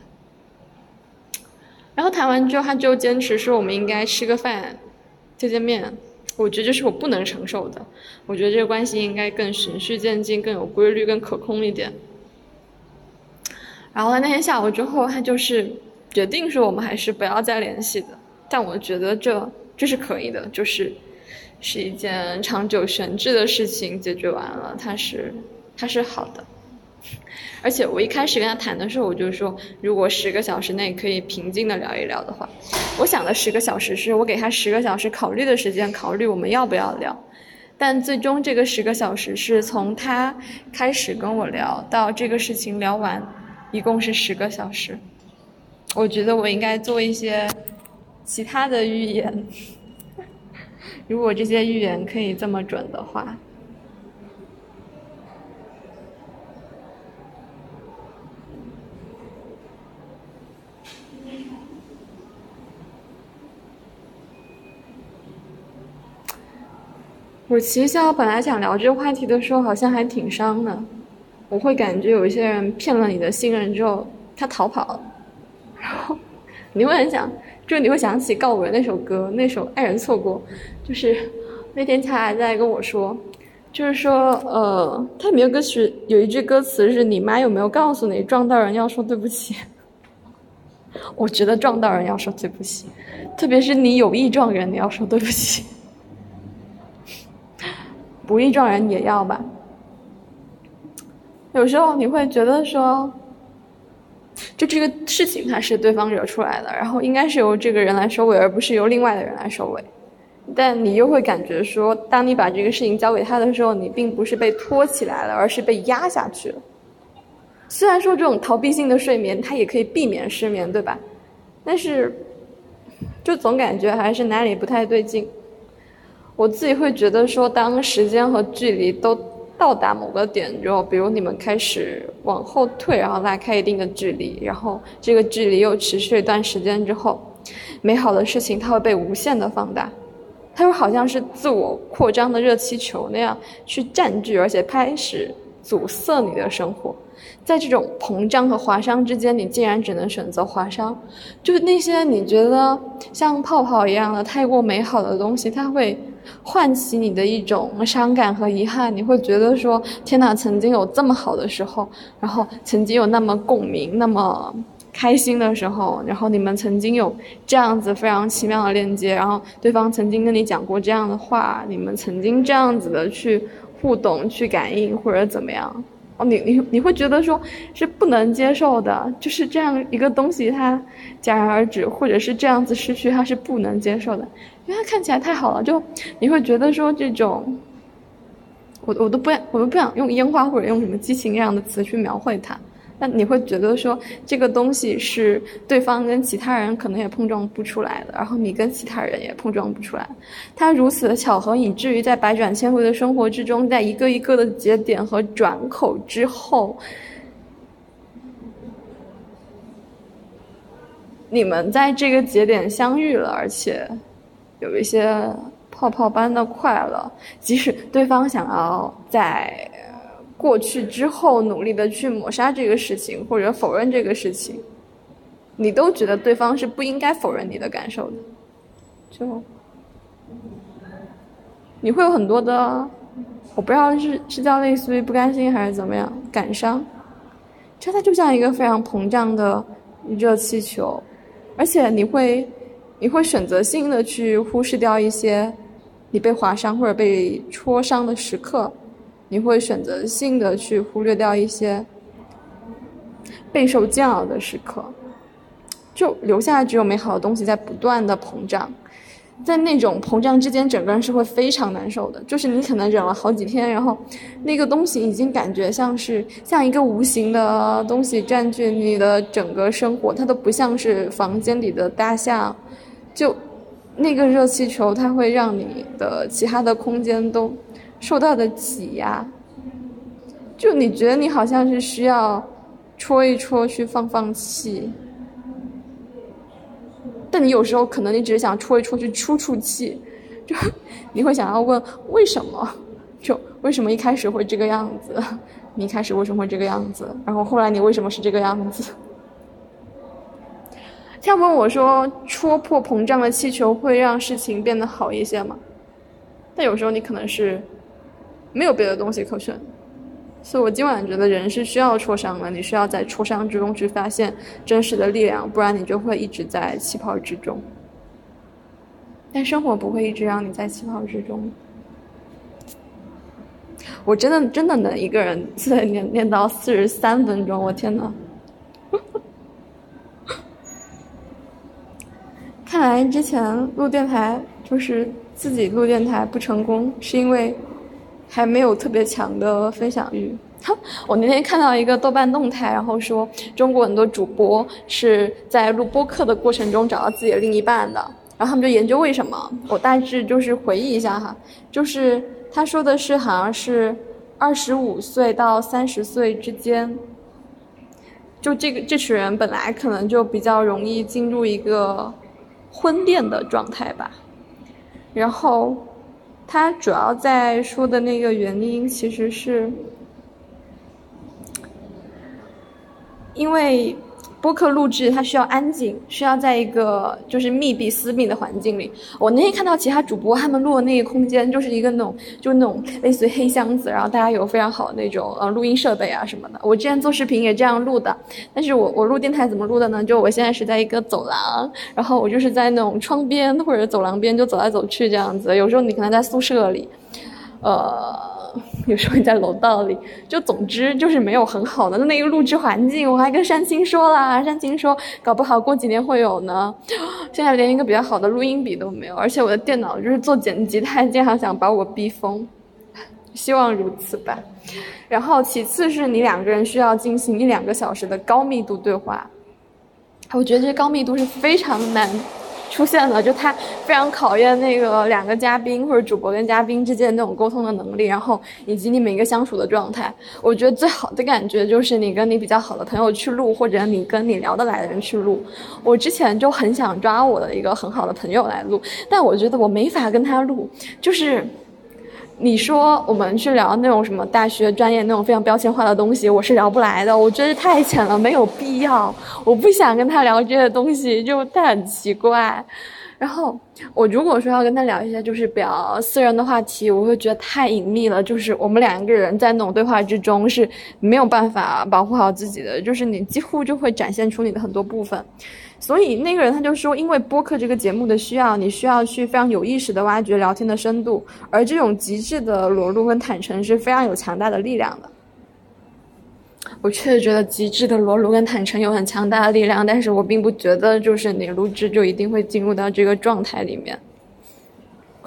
然后谈完之后，他就坚持说我们应该吃个饭，见见面。我觉得这是我不能承受的。我觉得这个关系应该更循序渐进、更有规律、更可控一点。然后那天下午之后，他就是决定说我们还是不要再联系的。但我觉得这这是可以的，就是是一件长久悬置的事情解决完了，它是它是好的。而且我一开始跟他谈的时候，我就说，如果十个小时内可以平静的聊一聊的话，我想的十个小时是我给他十个小时考虑的时间，考虑我们要不要聊。但最终这个十个小时是从他开始跟我聊到这个事情聊完，一共是十个小时。我觉得我应该做一些其他的预言，*laughs* 如果这些预言可以这么准的话。我其实我本来想聊这个话题的时候，好像还挺伤的。我会感觉有一些人骗了你的信任之后，他逃跑了，然后你会很想，就你会想起告五人那首歌，那首《爱人错过》，就是那天他还在跟我说，就是说，呃，他里面歌曲有一句歌词是“你妈有没有告诉你，撞到人要说对不起”。*laughs* 我觉得撞到人要说对不起，特别是你有意撞人，你要说对不起。不易撞人也要吧。有时候你会觉得说，就这个事情它是对方惹出来的，然后应该是由这个人来收尾，而不是由另外的人来收尾。但你又会感觉说，当你把这个事情交给他的时候，你并不是被拖起来了，而是被压下去了。虽然说这种逃避性的睡眠，它也可以避免失眠，对吧？但是，就总感觉还是哪里不太对劲。我自己会觉得说，当时间和距离都到达某个点之后，比如你们开始往后退，然后拉开一定的距离，然后这个距离又持续一段时间之后，美好的事情它会被无限的放大，它就好像是自我扩张的热气球那样去占据，而且开始阻塞你的生活。在这种膨胀和划伤之间，你竟然只能选择划伤，就是那些你觉得像泡泡一样的太过美好的东西，它会唤起你的一种伤感和遗憾。你会觉得说：天哪，曾经有这么好的时候，然后曾经有那么共鸣、那么开心的时候，然后你们曾经有这样子非常奇妙的链接，然后对方曾经跟你讲过这样的话，你们曾经这样子的去互动、去感应或者怎么样。哦，你你你会觉得说是不能接受的，就是这样一个东西，它戛然而止，或者是这样子失去，它是不能接受的，因为它看起来太好了，就你会觉得说这种，我我都不，我都不想用烟花或者用什么激情这样的词去描绘它。那你会觉得说这个东西是对方跟其他人可能也碰撞不出来的，然后你跟其他人也碰撞不出来。它如此的巧合，以至于在百转千回的生活之中，在一个一个的节点和转口之后，你们在这个节点相遇了，而且有一些泡泡般的快乐，即使对方想要在。过去之后，努力的去抹杀这个事情，或者否认这个事情，你都觉得对方是不应该否认你的感受的，就你会有很多的，我不知道是是叫类似于不甘心还是怎么样，感伤，就它就像一个非常膨胀的热气球，而且你会你会选择性的去忽视掉一些你被划伤或者被戳伤的时刻。你会选择性的去忽略掉一些备受煎熬的时刻，就留下只有美好的东西在不断的膨胀，在那种膨胀之间，整个人是会非常难受的。就是你可能忍了好几天，然后那个东西已经感觉像是像一个无形的东西占据你的整个生活，它都不像是房间里的大象，就那个热气球，它会让你的其他的空间都。受到的挤压，就你觉得你好像是需要戳一戳去放放气，但你有时候可能你只是想戳一戳去出出气，就你会想要问为什么？就为什么一开始会这个样子？你一开始为什么会这个样子？然后后来你为什么是这个样子？他问我说：“戳破膨胀的气球会让事情变得好一些吗？”但有时候你可能是。没有别的东西可选，所以我今晚觉得人是需要挫伤的，你需要在挫伤之中去发现真实的力量，不然你就会一直在气泡之中。但生活不会一直让你在气泡之中。我真的真的能一个人在念念到四十三分钟，我天呐！看来之前录电台就是自己录电台不成功，是因为。还没有特别强的分享欲。*laughs* 我那天看到一个豆瓣动态，然后说中国很多主播是在录播客的过程中找到自己的另一半的，然后他们就研究为什么。我大致就是回忆一下哈，就是他说的是好像是二十五岁到三十岁之间，就这个这群人本来可能就比较容易进入一个婚恋的状态吧，然后。他主要在说的那个原因，其实是因为。播客录制它需要安静，需要在一个就是密闭私密的环境里。我那天看到其他主播他们录的那个空间，就是一个那种就那种类似于黑箱子，然后大家有非常好的那种呃录音设备啊什么的。我之前做视频也这样录的，但是我我录电台怎么录的呢？就我现在是在一个走廊，然后我就是在那种窗边或者走廊边就走来走去这样子。有时候你可能在宿舍里，呃。有时候你在楼道里，就总之就是没有很好的那个录制环境。我还跟山青说了，山青说搞不好过几年会有呢。现在连一个比较好的录音笔都没有，而且我的电脑就是做剪辑，他经常想把我逼疯。希望如此吧。然后其次是你两个人需要进行一两个小时的高密度对话，我觉得这高密度是非常难出现了，就他非常考验那个两个嘉宾或者主播跟嘉宾之间那种沟通的能力，然后以及你们一个相处的状态。我觉得最好的感觉就是你跟你比较好的朋友去录，或者你跟你聊得来的人去录。我之前就很想抓我的一个很好的朋友来录，但我觉得我没法跟他录，就是。你说我们去聊那种什么大学专业那种非常标签化的东西，我是聊不来的，我觉得太浅了，没有必要。我不想跟他聊这些东西，就他很奇怪。然后我如果说要跟他聊一些就是比较私人的话题，我会觉得太隐秘了。就是我们两个人在那种对话之中是没有办法保护好自己的，就是你几乎就会展现出你的很多部分。所以那个人他就说，因为播客这个节目的需要，你需要去非常有意识的挖掘聊天的深度，而这种极致的裸露跟坦诚是非常有强大的力量的。我确实觉得极致的裸露跟坦诚有很强大的力量，但是我并不觉得就是你录制就一定会进入到这个状态里面。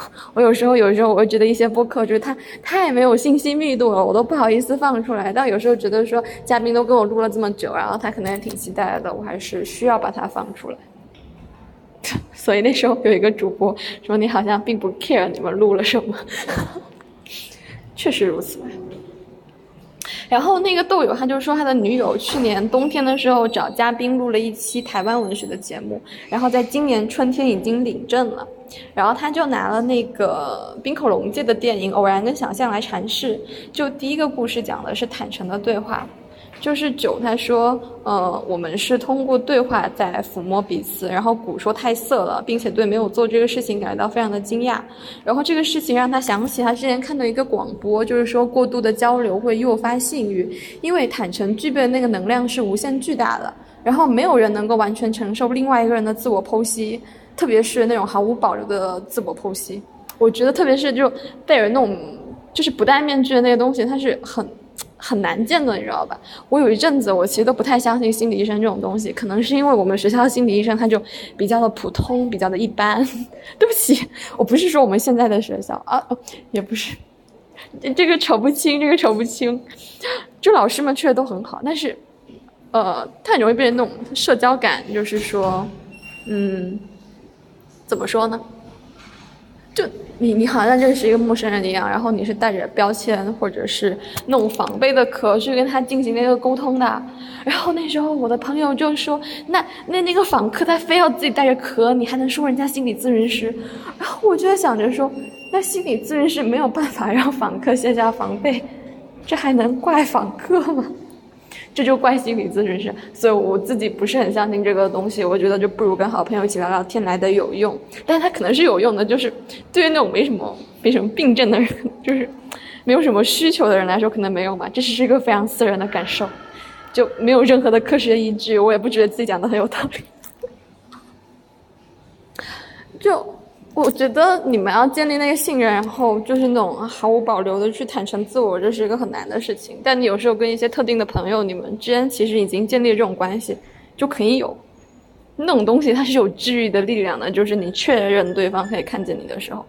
*laughs* 我有时候，有时候我会觉得一些播客就是它太没有信息密度了，我都不好意思放出来。但有时候觉得说嘉宾都跟我录了这么久，然后他可能也挺期待的，我还是需要把它放出来。*laughs* 所以那时候有一个主播说你好像并不 care 你们录了什么，*laughs* 确实如此。然后那个豆友他就说他的女友去年冬天的时候找嘉宾录了一期台湾文学的节目，然后在今年春天已经领证了。然后他就拿了那个冰口龙介的电影《偶然跟想象》来阐释。就第一个故事讲的是坦诚的对话，就是九他说，呃，我们是通过对话在抚摸彼此。然后古说太色了，并且对没有做这个事情感到非常的惊讶。然后这个事情让他想起他之前看到一个广播，就是说过度的交流会诱发性欲，因为坦诚具备的那个能量是无限巨大的。然后没有人能够完全承受另外一个人的自我剖析。特别是那种毫无保留的自我剖析，我觉得特别是就贝尔那种就是不戴面具的那个东西，它是很很难见的，你知道吧？我有一阵子我其实都不太相信心理医生这种东西，可能是因为我们学校的心理医生他就比较的普通，比较的一般。*laughs* 对不起，我不是说我们现在的学校啊，也不是，这个扯不清，这个扯不清。就老师们确实都很好，但是呃，太容易被人那种社交感，就是说，嗯。怎么说呢？就你，你好像认识一个陌生人一样，然后你是带着标签或者是那种防备的壳去跟他进行那个沟通的。然后那时候我的朋友就说：“那那那个访客他非要自己带着壳，你还能说人家心理咨询师？”然后我就在想着说：“那心理咨询师没有办法让访客卸下防备，这还能怪访客吗？”这就怪心理咨询师，所以我自己不是很相信这个东西。我觉得就不如跟好朋友一起聊聊天来的有用，但是它可能是有用的，就是对于那种没什么没什么病症的人，就是没有什么需求的人来说，可能没有吧。这只是一个非常私人的感受，就没有任何的科学依据，我也不觉得自己讲的很有道理，*laughs* 就。我觉得你们要建立那个信任，然后就是那种毫无保留的去坦诚自我，这是一个很难的事情。但你有时候跟一些特定的朋友，你们之间其实已经建立这种关系，就可以有那种东西，它是有治愈的力量的。就是你确认对方可以看见你的时候，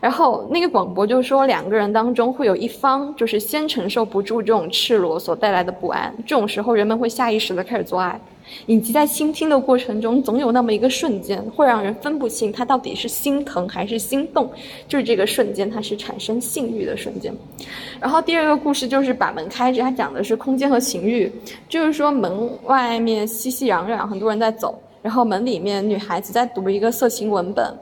然后那个广播就说两个人当中会有一方就是先承受不住这种赤裸所带来的不安，这种时候人们会下意识的开始做爱。以及在倾听的过程中，总有那么一个瞬间，会让人分不清他到底是心疼还是心动，就是这个瞬间，它是产生性欲的瞬间。然后第二个故事就是把门开着，它讲的是空间和情欲，就是说门外面熙熙攘攘，很多人在走，然后门里面女孩子在读一个色情文本。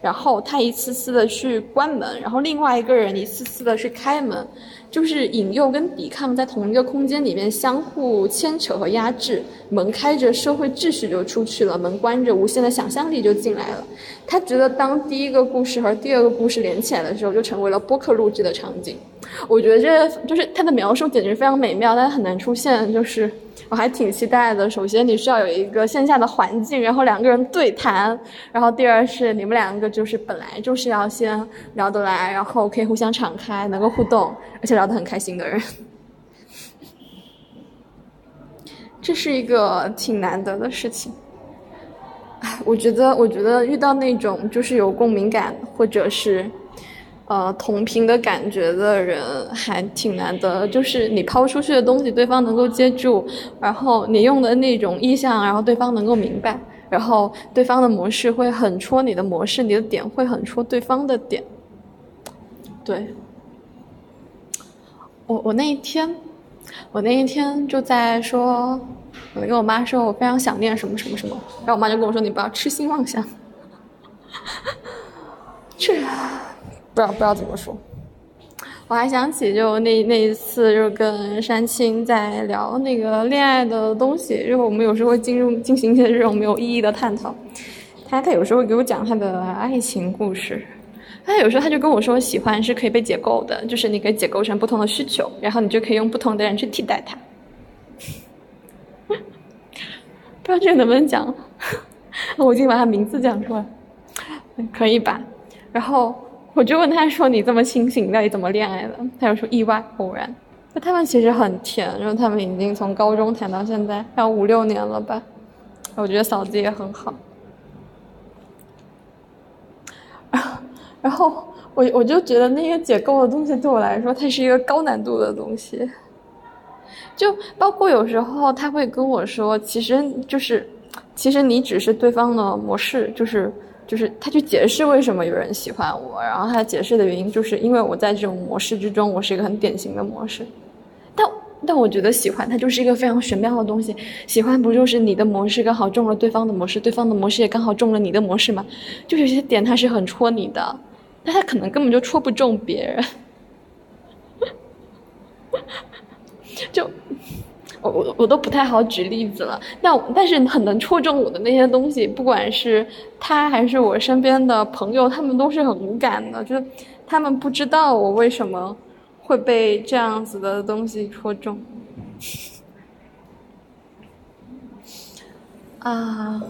然后他一次次的去关门，然后另外一个人一次次的去开门，就是引诱跟抵抗在同一个空间里面相互牵扯和压制。门开着，社会秩序就出去了；门关着，无限的想象力就进来了。他觉得当第一个故事和第二个故事连起来的时候，就成为了播客录制的场景。我觉得这就是他的描述简直非常美妙，但很难出现，就是。我还挺期待的。首先，你需要有一个线下的环境，然后两个人对谈。然后，第二是你们两个就是本来就是要先聊得来，然后可以互相敞开，能够互动，而且聊得很开心的人。*laughs* 这是一个挺难得的事情。我觉得，我觉得遇到那种就是有共鸣感，或者是。呃，同频的感觉的人还挺难得，就是你抛出去的东西，对方能够接住，然后你用的那种意向，然后对方能够明白，然后对方的模式会很戳你的模式，你的点会很戳对方的点。对，我我那一天，我那一天就在说，我跟我妈说我非常想念什么什么什么，然后我妈就跟我说你不要痴心妄想，这 *laughs* 不知道不知道怎么说。我还想起就那那一次，就跟山青在聊那个恋爱的东西，就是我们有时候会进入进行一些这种没有意义的探讨。他他有时候会给我讲他的爱情故事，他有时候他就跟我说，喜欢是可以被解构的，就是你可以解构成不同的需求，然后你就可以用不同的人去替代他。*laughs* 不知道这个能不能讲？*laughs* 我已经把他名字讲出来，可以吧？然后。我就问他说：“你这么清醒，到底怎么恋爱的？”他就说：“意外偶然。”那他们其实很甜，然后他们已经从高中谈到现在，要五六年了吧？我觉得嫂子也很好。*laughs* 然后我我就觉得那些解构的东西对我来说，它是一个高难度的东西。就包括有时候他会跟我说：“其实就是，其实你只是对方的模式，就是。”就是他去解释为什么有人喜欢我，然后他解释的原因就是因为我在这种模式之中，我是一个很典型的模式。但但我觉得喜欢它就是一个非常玄妙的东西，喜欢不就是你的模式刚好中了对方的模式，对方的模式也刚好中了你的模式吗？就有些点它是很戳你的，但他可能根本就戳不中别人，*laughs* 就。我我我都不太好举例子了，但但是很能戳中我的那些东西，不管是他还是我身边的朋友，他们都是很无感的，就是他们不知道我为什么会被这样子的东西戳中。啊，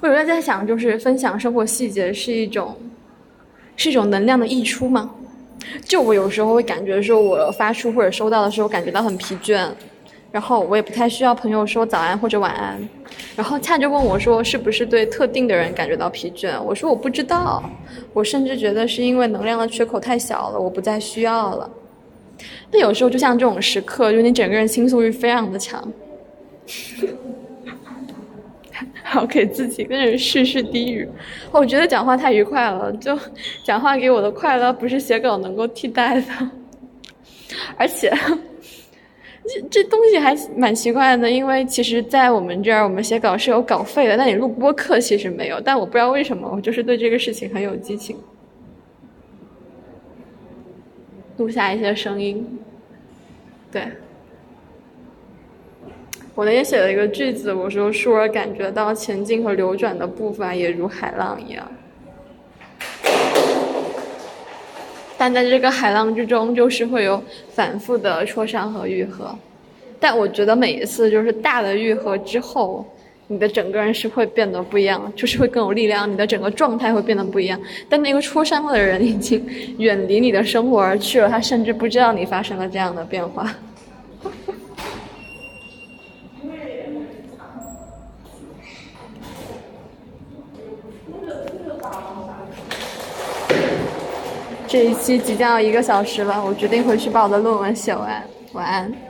我有时候在想，就是分享生活细节是一种是一种能量的溢出吗？就我有时候会感觉说，我发出或者收到的时候，感觉到很疲倦。然后我也不太需要朋友说早安或者晚安，然后恰就问我说是不是对特定的人感觉到疲倦？我说我不知道，我甚至觉得是因为能量的缺口太小了，我不再需要了。那有时候就像这种时刻，就你整个人倾诉欲非常的强，*laughs* 好给自己跟人叙叙低语。我觉得讲话太愉快了，就讲话给我的快乐不是写稿能够替代的，而且。这这东西还蛮奇怪的，因为其实，在我们这儿，我们写稿是有稿费的，但你录播课其实没有。但我不知道为什么，我就是对这个事情很有激情。录下一些声音，对。我那天写了一个句子，我说：“舒儿感觉到前进和流转的步伐也如海浪一样。”但在这个海浪之中，就是会有反复的戳伤和愈合。但我觉得每一次就是大的愈合之后，你的整个人是会变得不一样，就是会更有力量，你的整个状态会变得不一样。但那个戳伤了的人已经远离你的生活而去了，他甚至不知道你发生了这样的变化。这一期即将要一个小时了，我决定回去把我的论文写完。晚安。